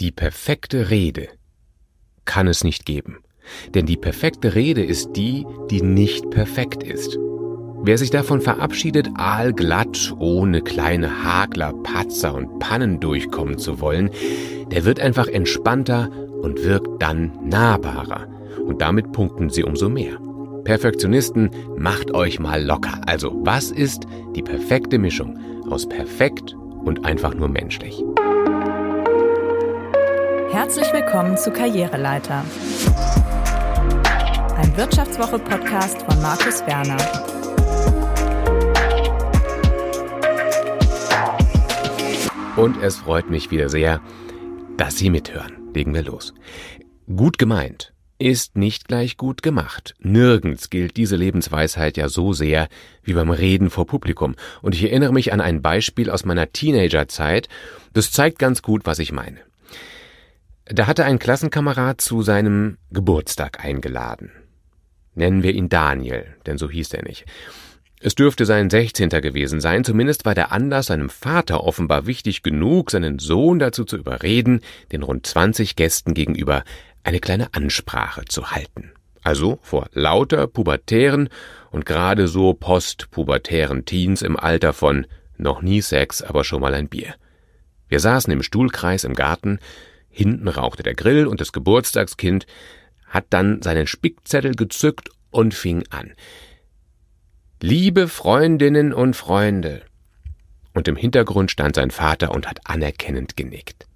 Die perfekte Rede kann es nicht geben. Denn die perfekte Rede ist die, die nicht perfekt ist. Wer sich davon verabschiedet, aalglatt, ohne kleine Hagler, Patzer und Pannen durchkommen zu wollen, der wird einfach entspannter und wirkt dann nahbarer. Und damit punkten sie umso mehr. Perfektionisten, macht euch mal locker. Also, was ist die perfekte Mischung aus perfekt und einfach nur menschlich? Herzlich willkommen zu Karriereleiter. Ein Wirtschaftswoche-Podcast von Markus Werner. Und es freut mich wieder sehr, dass Sie mithören. Legen wir los. Gut gemeint ist nicht gleich gut gemacht. Nirgends gilt diese Lebensweisheit ja so sehr wie beim Reden vor Publikum. Und ich erinnere mich an ein Beispiel aus meiner Teenagerzeit. Das zeigt ganz gut, was ich meine. Da hatte ein Klassenkamerad zu seinem Geburtstag eingeladen. Nennen wir ihn Daniel, denn so hieß er nicht. Es dürfte sein Sechzehnter gewesen sein, zumindest war der Anlass seinem Vater offenbar wichtig genug, seinen Sohn dazu zu überreden, den rund 20 Gästen gegenüber eine kleine Ansprache zu halten. Also vor lauter pubertären und gerade so postpubertären Teens im Alter von noch nie Sex, aber schon mal ein Bier. Wir saßen im Stuhlkreis im Garten, hinten rauchte der Grill und das Geburtstagskind hat dann seinen Spickzettel gezückt und fing an. Liebe Freundinnen und Freunde. Und im Hintergrund stand sein Vater und hat anerkennend genickt.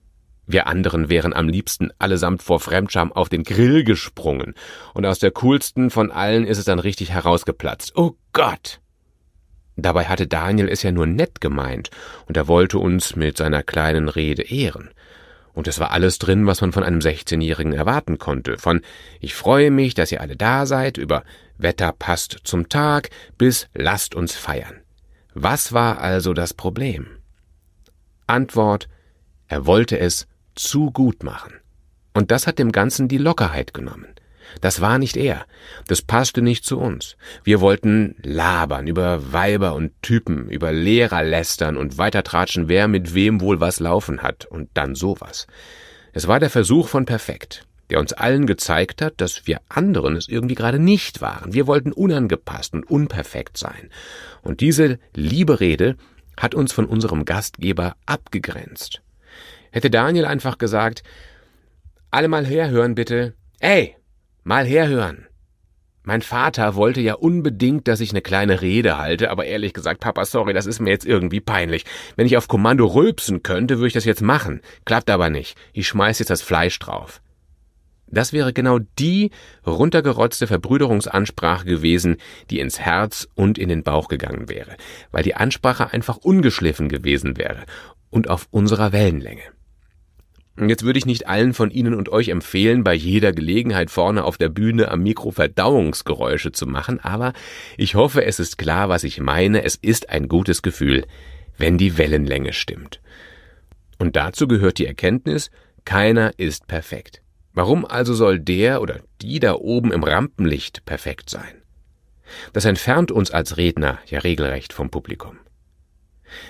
Wir anderen wären am liebsten allesamt vor Fremdscham auf den Grill gesprungen, und aus der coolsten von allen ist es dann richtig herausgeplatzt. Oh Gott! Dabei hatte Daniel es ja nur nett gemeint, und er wollte uns mit seiner kleinen Rede ehren. Und es war alles drin, was man von einem 16-Jährigen erwarten konnte. Von Ich freue mich, dass ihr alle da seid, über Wetter passt zum Tag, bis Lasst uns feiern. Was war also das Problem? Antwort Er wollte es zu gut machen. Und das hat dem Ganzen die Lockerheit genommen. Das war nicht er. Das passte nicht zu uns. Wir wollten labern über Weiber und Typen, über Lehrer lästern und weitertratschen, wer mit wem wohl was laufen hat und dann sowas. Es war der Versuch von perfekt, der uns allen gezeigt hat, dass wir anderen es irgendwie gerade nicht waren. Wir wollten unangepasst und unperfekt sein. Und diese liebe Rede hat uns von unserem Gastgeber abgegrenzt. Hätte Daniel einfach gesagt, alle mal herhören bitte. Ey, Mal herhören. Mein Vater wollte ja unbedingt, dass ich eine kleine Rede halte, aber ehrlich gesagt, Papa, sorry, das ist mir jetzt irgendwie peinlich. Wenn ich auf Kommando rülpsen könnte, würde ich das jetzt machen. Klappt aber nicht. Ich schmeiß jetzt das Fleisch drauf. Das wäre genau die runtergerotzte Verbrüderungsansprache gewesen, die ins Herz und in den Bauch gegangen wäre, weil die Ansprache einfach ungeschliffen gewesen wäre und auf unserer Wellenlänge. Jetzt würde ich nicht allen von Ihnen und euch empfehlen, bei jeder Gelegenheit vorne auf der Bühne am Mikro Verdauungsgeräusche zu machen, aber ich hoffe, es ist klar, was ich meine. Es ist ein gutes Gefühl, wenn die Wellenlänge stimmt. Und dazu gehört die Erkenntnis, keiner ist perfekt. Warum also soll der oder die da oben im Rampenlicht perfekt sein? Das entfernt uns als Redner ja regelrecht vom Publikum.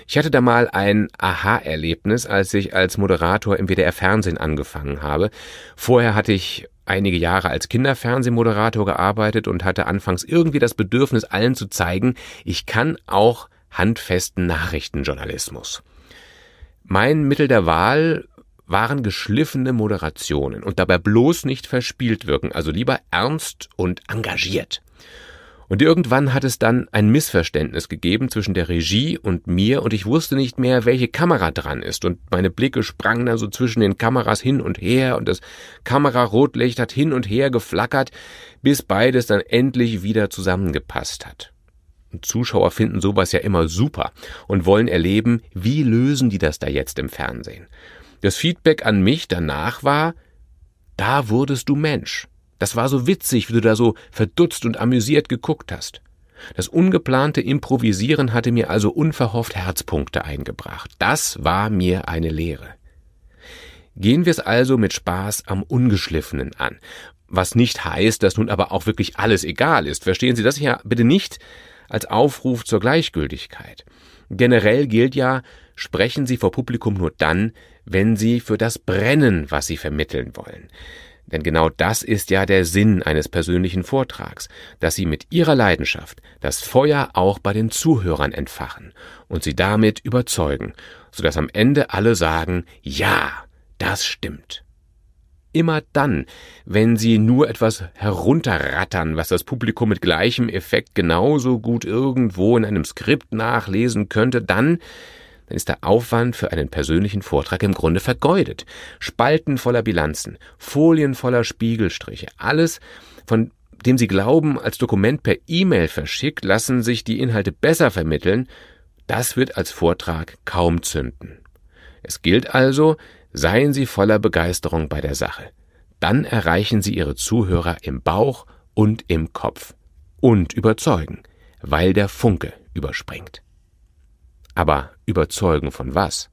Ich hatte da mal ein Aha-Erlebnis, als ich als Moderator im WDR Fernsehen angefangen habe. Vorher hatte ich einige Jahre als Kinderfernsehmoderator gearbeitet und hatte anfangs irgendwie das Bedürfnis, allen zu zeigen, ich kann auch handfesten Nachrichtenjournalismus. Mein Mittel der Wahl waren geschliffene Moderationen und dabei bloß nicht verspielt wirken, also lieber ernst und engagiert. Und irgendwann hat es dann ein Missverständnis gegeben zwischen der Regie und mir und ich wusste nicht mehr, welche Kamera dran ist und meine Blicke sprangen dann so zwischen den Kameras hin und her und das Kamerarotlicht hat hin und her geflackert, bis beides dann endlich wieder zusammengepasst hat. Und Zuschauer finden sowas ja immer super und wollen erleben, wie lösen die das da jetzt im Fernsehen. Das Feedback an mich danach war, da wurdest du Mensch. Das war so witzig, wie du da so verdutzt und amüsiert geguckt hast. Das ungeplante Improvisieren hatte mir also unverhofft Herzpunkte eingebracht. Das war mir eine Lehre. Gehen wir es also mit Spaß am Ungeschliffenen an. Was nicht heißt, dass nun aber auch wirklich alles egal ist. Verstehen Sie das ja bitte nicht als Aufruf zur Gleichgültigkeit. Generell gilt ja, sprechen Sie vor Publikum nur dann, wenn Sie für das brennen, was Sie vermitteln wollen. Denn genau das ist ja der Sinn eines persönlichen Vortrags, dass Sie mit Ihrer Leidenschaft das Feuer auch bei den Zuhörern entfachen und sie damit überzeugen, sodass am Ende alle sagen, ja, das stimmt. Immer dann, wenn Sie nur etwas herunterrattern, was das Publikum mit gleichem Effekt genauso gut irgendwo in einem Skript nachlesen könnte, dann dann ist der Aufwand für einen persönlichen Vortrag im Grunde vergeudet. Spalten voller Bilanzen, Folien voller Spiegelstriche, alles, von dem Sie glauben, als Dokument per E-Mail verschickt, lassen sich die Inhalte besser vermitteln, das wird als Vortrag kaum zünden. Es gilt also, seien Sie voller Begeisterung bei der Sache. Dann erreichen Sie Ihre Zuhörer im Bauch und im Kopf. Und überzeugen, weil der Funke überspringt. Aber überzeugen von was?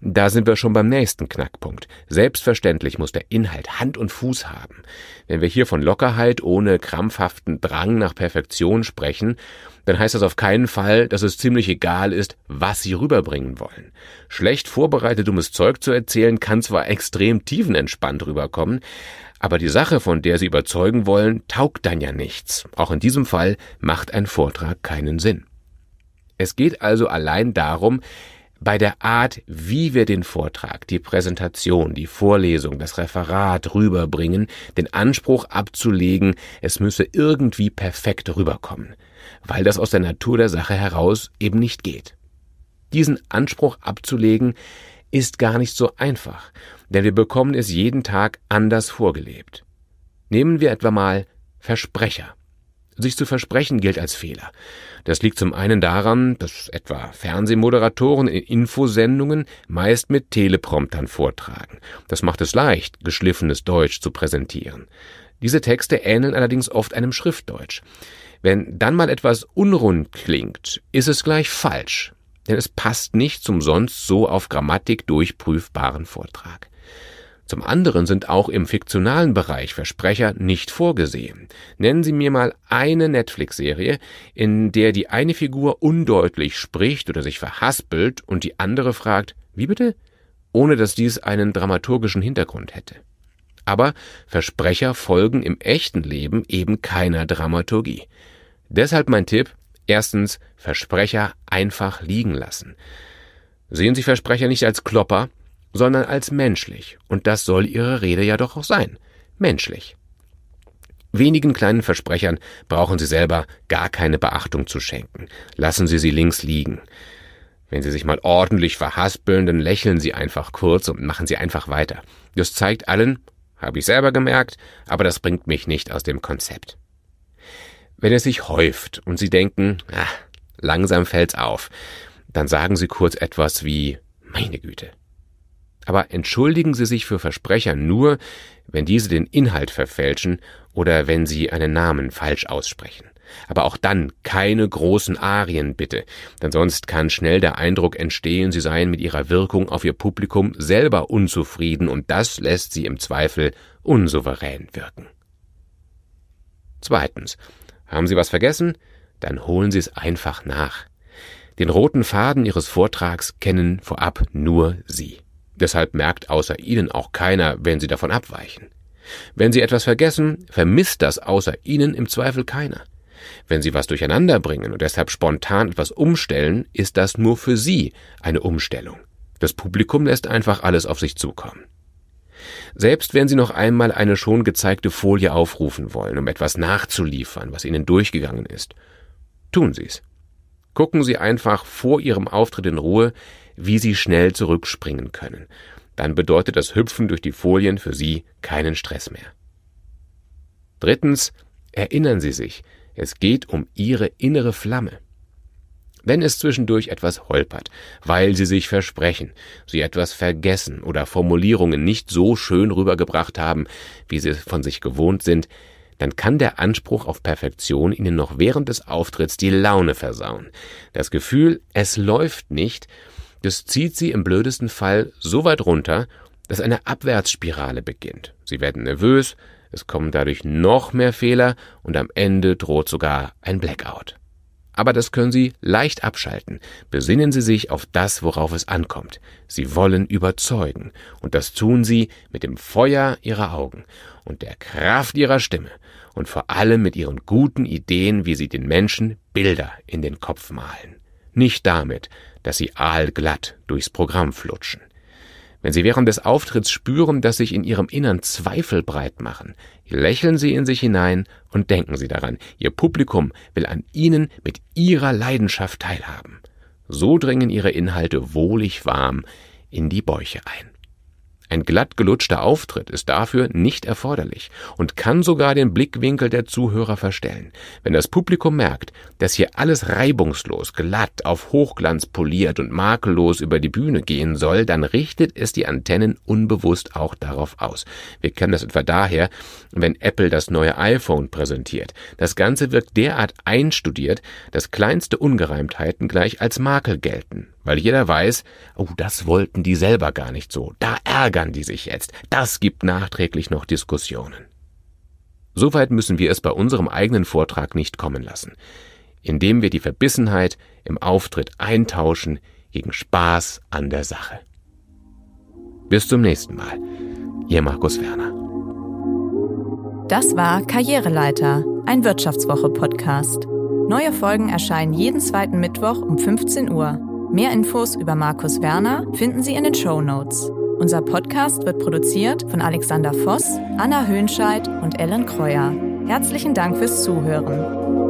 Da sind wir schon beim nächsten Knackpunkt. Selbstverständlich muss der Inhalt Hand und Fuß haben. Wenn wir hier von Lockerheit ohne krampfhaften Drang nach Perfektion sprechen, dann heißt das auf keinen Fall, dass es ziemlich egal ist, was Sie rüberbringen wollen. Schlecht vorbereitet dummes Zeug zu erzählen kann zwar extrem tiefenentspannt rüberkommen, aber die Sache, von der Sie überzeugen wollen, taugt dann ja nichts. Auch in diesem Fall macht ein Vortrag keinen Sinn. Es geht also allein darum, bei der Art, wie wir den Vortrag, die Präsentation, die Vorlesung, das Referat rüberbringen, den Anspruch abzulegen, es müsse irgendwie perfekt rüberkommen, weil das aus der Natur der Sache heraus eben nicht geht. Diesen Anspruch abzulegen ist gar nicht so einfach, denn wir bekommen es jeden Tag anders vorgelebt. Nehmen wir etwa mal Versprecher. Sich zu versprechen gilt als Fehler. Das liegt zum einen daran, dass etwa Fernsehmoderatoren in Infosendungen meist mit Telepromptern vortragen. Das macht es leicht, geschliffenes Deutsch zu präsentieren. Diese Texte ähneln allerdings oft einem Schriftdeutsch. Wenn dann mal etwas unrund klingt, ist es gleich falsch, denn es passt nicht zum sonst so auf Grammatik durchprüfbaren Vortrag. Zum anderen sind auch im fiktionalen Bereich Versprecher nicht vorgesehen. Nennen Sie mir mal eine Netflix-Serie, in der die eine Figur undeutlich spricht oder sich verhaspelt und die andere fragt, wie bitte? Ohne dass dies einen dramaturgischen Hintergrund hätte. Aber Versprecher folgen im echten Leben eben keiner Dramaturgie. Deshalb mein Tipp, erstens Versprecher einfach liegen lassen. Sehen Sie Versprecher nicht als Klopper, sondern als menschlich, und das soll Ihre Rede ja doch auch sein, menschlich. Wenigen kleinen Versprechern brauchen Sie selber gar keine Beachtung zu schenken. Lassen Sie sie links liegen. Wenn Sie sich mal ordentlich verhaspeln, dann lächeln Sie einfach kurz und machen Sie einfach weiter. Das zeigt allen, habe ich selber gemerkt, aber das bringt mich nicht aus dem Konzept. Wenn es sich häuft und Sie denken, ah, langsam fällt's auf, dann sagen Sie kurz etwas wie, meine Güte, aber entschuldigen Sie sich für Versprecher nur, wenn diese den Inhalt verfälschen oder wenn sie einen Namen falsch aussprechen. Aber auch dann keine großen Arien bitte, denn sonst kann schnell der Eindruck entstehen, sie seien mit ihrer Wirkung auf ihr Publikum selber unzufrieden und das lässt sie im Zweifel unsouverän wirken. Zweitens. Haben Sie was vergessen? Dann holen Sie es einfach nach. Den roten Faden Ihres Vortrags kennen vorab nur Sie. Deshalb merkt außer Ihnen auch keiner, wenn Sie davon abweichen. Wenn Sie etwas vergessen, vermisst das außer Ihnen im Zweifel keiner. Wenn Sie was durcheinander bringen und deshalb spontan etwas umstellen, ist das nur für Sie eine Umstellung. Das Publikum lässt einfach alles auf sich zukommen. Selbst wenn Sie noch einmal eine schon gezeigte Folie aufrufen wollen, um etwas nachzuliefern, was Ihnen durchgegangen ist, tun Sie's. Gucken Sie einfach vor Ihrem Auftritt in Ruhe, wie Sie schnell zurückspringen können. Dann bedeutet das Hüpfen durch die Folien für Sie keinen Stress mehr. Drittens, erinnern Sie sich, es geht um Ihre innere Flamme. Wenn es zwischendurch etwas holpert, weil Sie sich versprechen, Sie etwas vergessen oder Formulierungen nicht so schön rübergebracht haben, wie Sie von sich gewohnt sind, dann kann der Anspruch auf Perfektion Ihnen noch während des Auftritts die Laune versauen. Das Gefühl, es läuft nicht, das zieht Sie im blödesten Fall so weit runter, dass eine Abwärtsspirale beginnt. Sie werden nervös, es kommen dadurch noch mehr Fehler und am Ende droht sogar ein Blackout. Aber das können Sie leicht abschalten. Besinnen Sie sich auf das, worauf es ankommt. Sie wollen überzeugen. Und das tun Sie mit dem Feuer Ihrer Augen und der Kraft Ihrer Stimme und vor allem mit Ihren guten Ideen, wie Sie den Menschen Bilder in den Kopf malen. Nicht damit, dass Sie aalglatt durchs Programm flutschen. Wenn Sie während des Auftritts spüren, dass sich in Ihrem Innern Zweifel breit machen, lächeln Sie in sich hinein und denken Sie daran, Ihr Publikum will an Ihnen mit Ihrer Leidenschaft teilhaben. So dringen Ihre Inhalte wohlig warm in die Bäuche ein. Ein glatt gelutschter Auftritt ist dafür nicht erforderlich und kann sogar den Blickwinkel der Zuhörer verstellen. Wenn das Publikum merkt, dass hier alles reibungslos, glatt, auf Hochglanz poliert und makellos über die Bühne gehen soll, dann richtet es die Antennen unbewusst auch darauf aus. Wir kennen das etwa daher, wenn Apple das neue iPhone präsentiert. Das Ganze wirkt derart einstudiert, dass kleinste Ungereimtheiten gleich als Makel gelten weil jeder weiß, oh, das wollten die selber gar nicht so, da ärgern die sich jetzt, das gibt nachträglich noch Diskussionen. Soweit müssen wir es bei unserem eigenen Vortrag nicht kommen lassen, indem wir die Verbissenheit im Auftritt eintauschen gegen Spaß an der Sache. Bis zum nächsten Mal. Ihr Markus Werner. Das war Karriereleiter, ein Wirtschaftswoche-Podcast. Neue Folgen erscheinen jeden zweiten Mittwoch um 15 Uhr. Mehr Infos über Markus Werner finden Sie in den Show Notes. Unser Podcast wird produziert von Alexander Voss, Anna Höhnscheid und Ellen Kreuer. Herzlichen Dank fürs Zuhören.